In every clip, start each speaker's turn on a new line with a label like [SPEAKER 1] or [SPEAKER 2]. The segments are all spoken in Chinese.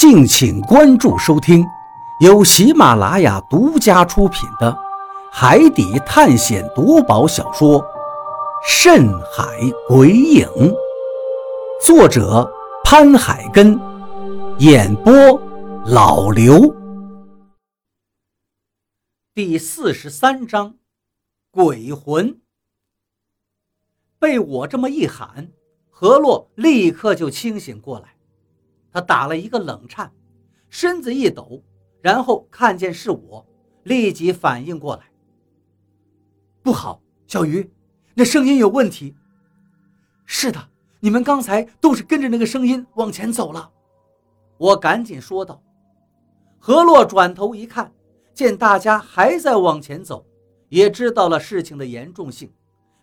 [SPEAKER 1] 敬请关注收听，由喜马拉雅独家出品的《海底探险夺宝小说》《深海鬼影》，作者潘海根，演播老刘。第四十三章，鬼魂。被我这么一喊，何洛立刻就清醒过来。他打了一个冷颤，身子一抖，然后看见是我，立即反应过来。不好，小鱼，那声音有问题。是的，你们刚才都是跟着那个声音往前走了。我赶紧说道。何洛转头一看，见大家还在往前走，也知道了事情的严重性，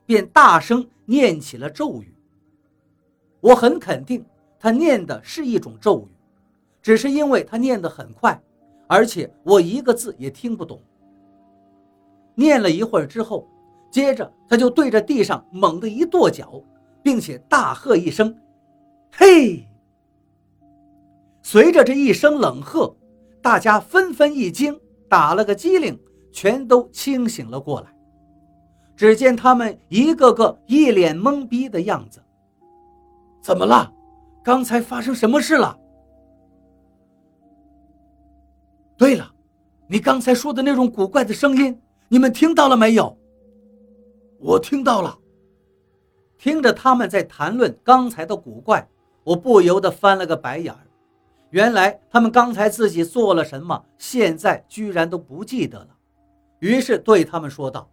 [SPEAKER 1] 便大声念起了咒语。我很肯定。他念的是一种咒语，只是因为他念得很快，而且我一个字也听不懂。念了一会儿之后，接着他就对着地上猛地一跺脚，并且大喝一声：“嘿！”随着这一声冷喝，大家纷纷一惊，打了个激灵，全都清醒了过来。只见他们一个个一脸懵逼的样子。怎么了？刚才发生什么事了？对了，你刚才说的那种古怪的声音，你们听到了没有？
[SPEAKER 2] 我听到了。
[SPEAKER 1] 听着他们在谈论刚才的古怪，我不由得翻了个白眼儿。原来他们刚才自己做了什么，现在居然都不记得了。于是对他们说道：“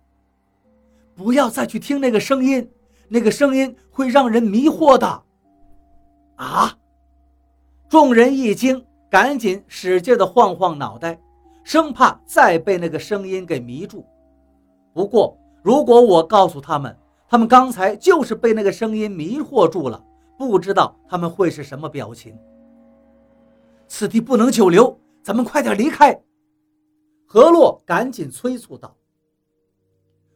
[SPEAKER 1] 不要再去听那个声音，那个声音会让人迷惑的。”
[SPEAKER 2] 啊！
[SPEAKER 1] 众人一惊，赶紧使劲的晃晃脑袋，生怕再被那个声音给迷住。不过，如果我告诉他们，他们刚才就是被那个声音迷惑住了，不知道他们会是什么表情。此地不能久留，咱们快点离开。何洛赶紧催促道：“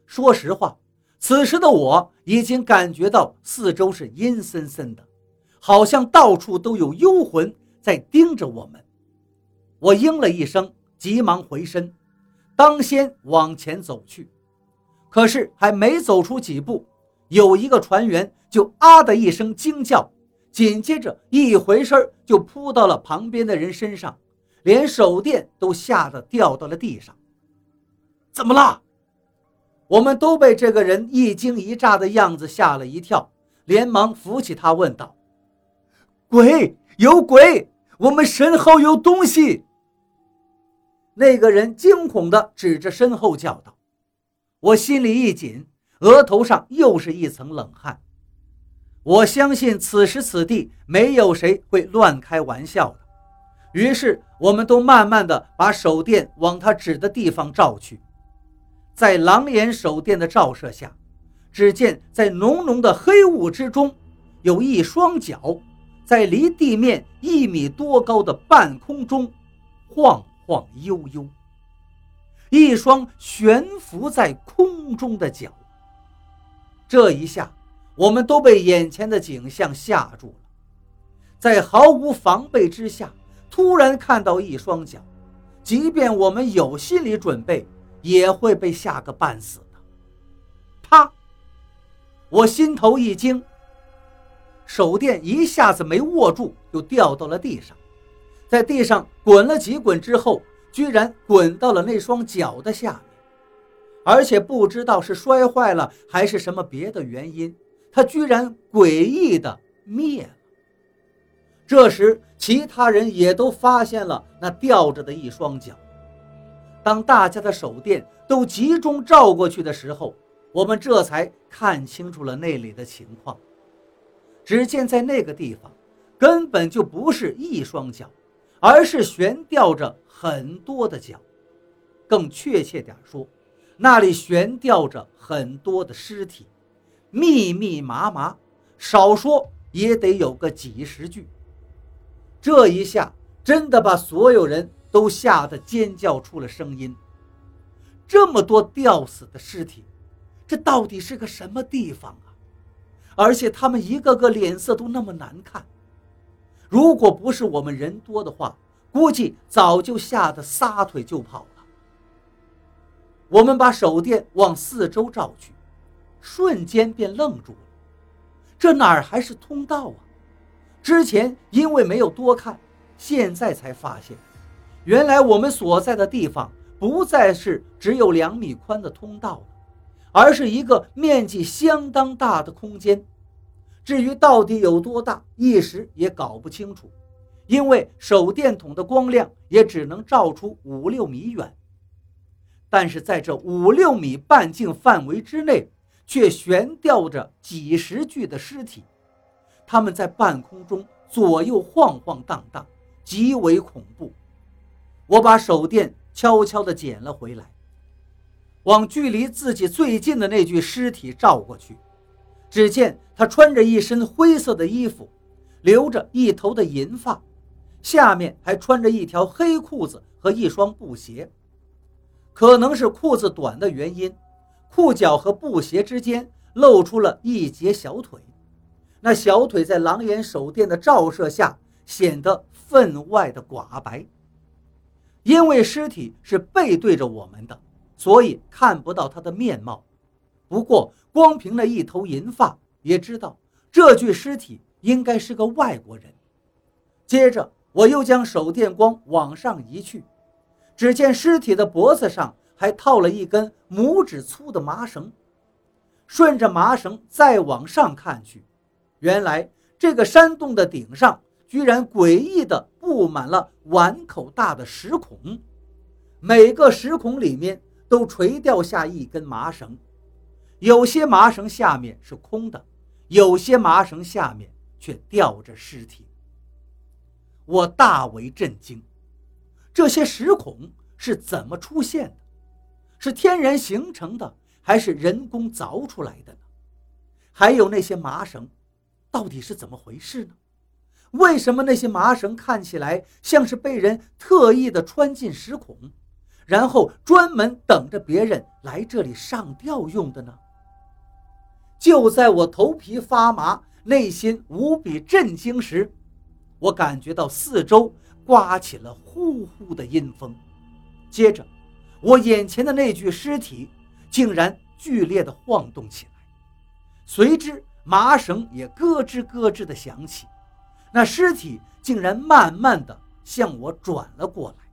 [SPEAKER 1] 说实话，此时的我已经感觉到四周是阴森森的。”好像到处都有幽魂在盯着我们。我应了一声，急忙回身，当先往前走去。可是还没走出几步，有一个船员就啊的一声惊叫，紧接着一回身就扑到了旁边的人身上，连手电都吓得掉到了地上。
[SPEAKER 2] 怎么了？
[SPEAKER 1] 我们都被这个人一惊一乍的样子吓了一跳，连忙扶起他问道。
[SPEAKER 2] 鬼有鬼，我们身后有东西。
[SPEAKER 1] 那个人惊恐地指着身后叫道：“我心里一紧，额头上又是一层冷汗。我相信此时此地没有谁会乱开玩笑的。于是，我们都慢慢地把手电往他指的地方照去。在狼眼手电的照射下，只见在浓浓的黑雾之中，有一双脚。在离地面一米多高的半空中晃晃悠悠，一双悬浮在空中的脚。这一下，我们都被眼前的景象吓住了。在毫无防备之下，突然看到一双脚，即便我们有心理准备，也会被吓个半死的。啪！我心头一惊。手电一下子没握住，就掉到了地上，在地上滚了几滚之后，居然滚到了那双脚的下面，而且不知道是摔坏了还是什么别的原因，它居然诡异的灭了。这时，其他人也都发现了那吊着的一双脚。当大家的手电都集中照过去的时候，我们这才看清楚了那里的情况。只见在那个地方，根本就不是一双脚，而是悬吊着很多的脚。更确切点说，那里悬吊着很多的尸体，密密麻麻，少说也得有个几十具。这一下真的把所有人都吓得尖叫出了声音。这么多吊死的尸体，这到底是个什么地方啊？而且他们一个个脸色都那么难看，如果不是我们人多的话，估计早就吓得撒腿就跑了。我们把手电往四周照去，瞬间便愣住了。这哪儿还是通道啊？之前因为没有多看，现在才发现，原来我们所在的地方不再是只有两米宽的通道了，而是一个面积相当大的空间。至于到底有多大，一时也搞不清楚，因为手电筒的光亮也只能照出五六米远。但是在这五六米半径范围之内，却悬吊着几十具的尸体，他们在半空中左右晃晃荡荡，极为恐怖。我把手电悄悄地捡了回来，往距离自己最近的那具尸体照过去。只见他穿着一身灰色的衣服，留着一头的银发，下面还穿着一条黑裤子和一双布鞋。可能是裤子短的原因，裤脚和布鞋之间露出了一截小腿，那小腿在狼眼手电的照射下显得分外的寡白。因为尸体是背对着我们的，所以看不到他的面貌。不过，光凭那一头银发，也知道这具尸体应该是个外国人。接着，我又将手电光往上移去，只见尸体的脖子上还套了一根拇指粗的麻绳。顺着麻绳再往上看去，原来这个山洞的顶上居然诡异地布满了碗口大的石孔，每个石孔里面都垂掉下一根麻绳。有些麻绳下面是空的，有些麻绳下面却吊着尸体。我大为震惊，这些石孔是怎么出现的？是天然形成的，还是人工凿出来的呢？还有那些麻绳，到底是怎么回事呢？为什么那些麻绳看起来像是被人特意的穿进石孔，然后专门等着别人来这里上吊用的呢？就在我头皮发麻、内心无比震惊时，我感觉到四周刮起了呼呼的阴风。接着，我眼前的那具尸体竟然剧烈的晃动起来，随之麻绳也咯吱咯吱的响起。那尸体竟然慢慢的向我转了过来。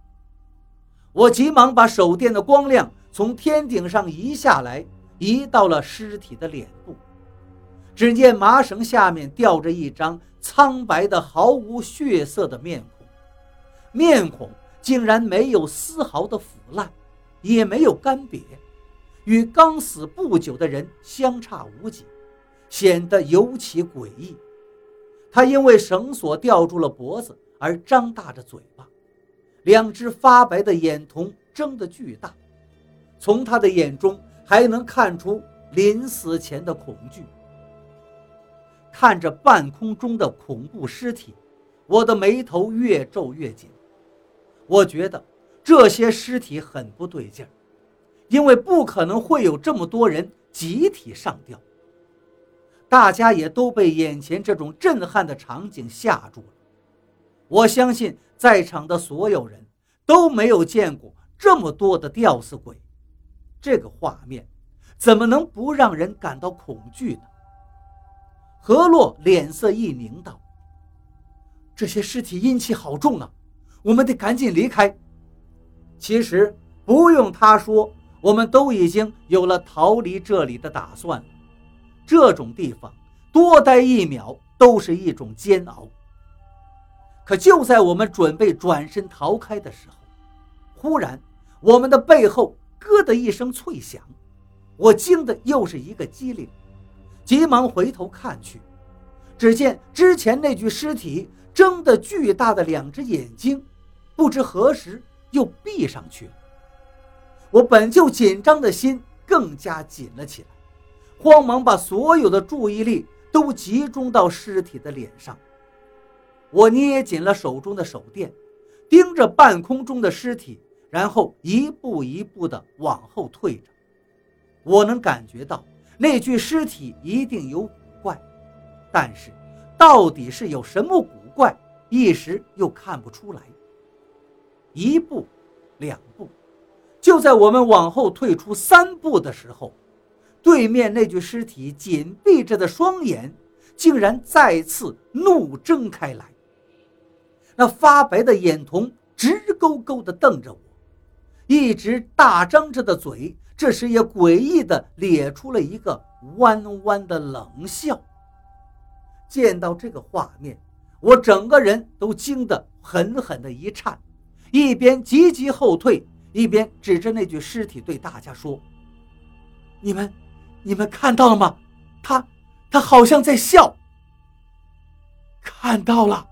[SPEAKER 1] 我急忙把手电的光亮从天顶上移下来。移到了尸体的脸部，只见麻绳下面吊着一张苍白的、毫无血色的面孔，面孔竟然没有丝毫的腐烂，也没有干瘪，与刚死不久的人相差无几，显得尤其诡异。他因为绳索吊住了脖子而张大着嘴巴，两只发白的眼瞳睁得巨大，从他的眼中。还能看出临死前的恐惧。看着半空中的恐怖尸体，我的眉头越皱越紧。我觉得这些尸体很不对劲儿，因为不可能会有这么多人集体上吊。大家也都被眼前这种震撼的场景吓住了。我相信在场的所有人都没有见过这么多的吊死鬼。这个画面怎么能不让人感到恐惧呢？何洛脸色一凝道：“这些尸体阴气好重啊，我们得赶紧离开。”其实不用他说，我们都已经有了逃离这里的打算。这种地方多待一秒都是一种煎熬。可就在我们准备转身逃开的时候，忽然我们的背后。咯的一声脆响，我惊的又是一个机灵，急忙回头看去，只见之前那具尸体睁得巨大的两只眼睛，不知何时又闭上去了。我本就紧张的心更加紧了起来，慌忙把所有的注意力都集中到尸体的脸上。我捏紧了手中的手电，盯着半空中的尸体。然后一步一步地往后退着，我能感觉到那具尸体一定有古怪，但是到底是有什么古怪，一时又看不出来。一步，两步，就在我们往后退出三步的时候，对面那具尸体紧闭着的双眼，竟然再次怒睁开来。那发白的眼瞳直勾勾地瞪着我，一直大张着的嘴，这时也诡异地咧出了一个弯弯的冷笑。见到这个画面，我整个人都惊得狠狠的一颤，一边急急后退，一边指着那具尸体对大家说：“你们，你们看到了吗？他，他好像在笑。”
[SPEAKER 2] 看到了。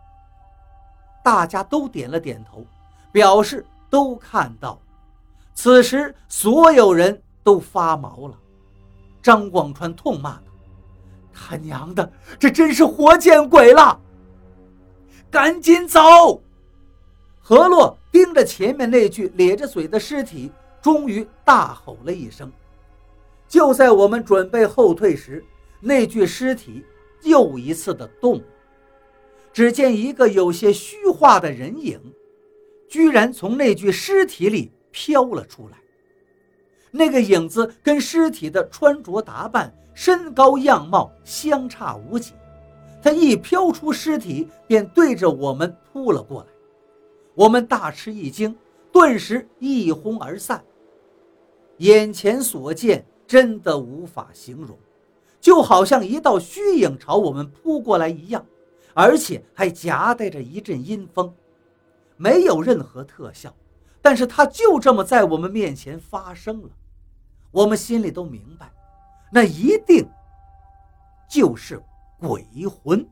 [SPEAKER 1] 大家都点了点头，表示都看到。此时，所有人都发毛了。张广川痛骂道：“
[SPEAKER 2] 他娘的，这真是活见鬼了！赶紧走！”
[SPEAKER 1] 何洛盯着前面那具咧着嘴的尸体，终于大吼了一声。就在我们准备后退时，那具尸体又一次的动。只见一个有些虚化的人影，居然从那具尸体里飘了出来。那个影子跟尸体的穿着打扮、身高样貌相差无几。他一飘出尸体，便对着我们扑了过来。我们大吃一惊，顿时一哄而散。眼前所见真的无法形容，就好像一道虚影朝我们扑过来一样。而且还夹带着一阵阴风，没有任何特效，但是它就这么在我们面前发生了。我们心里都明白，那一定就是鬼魂。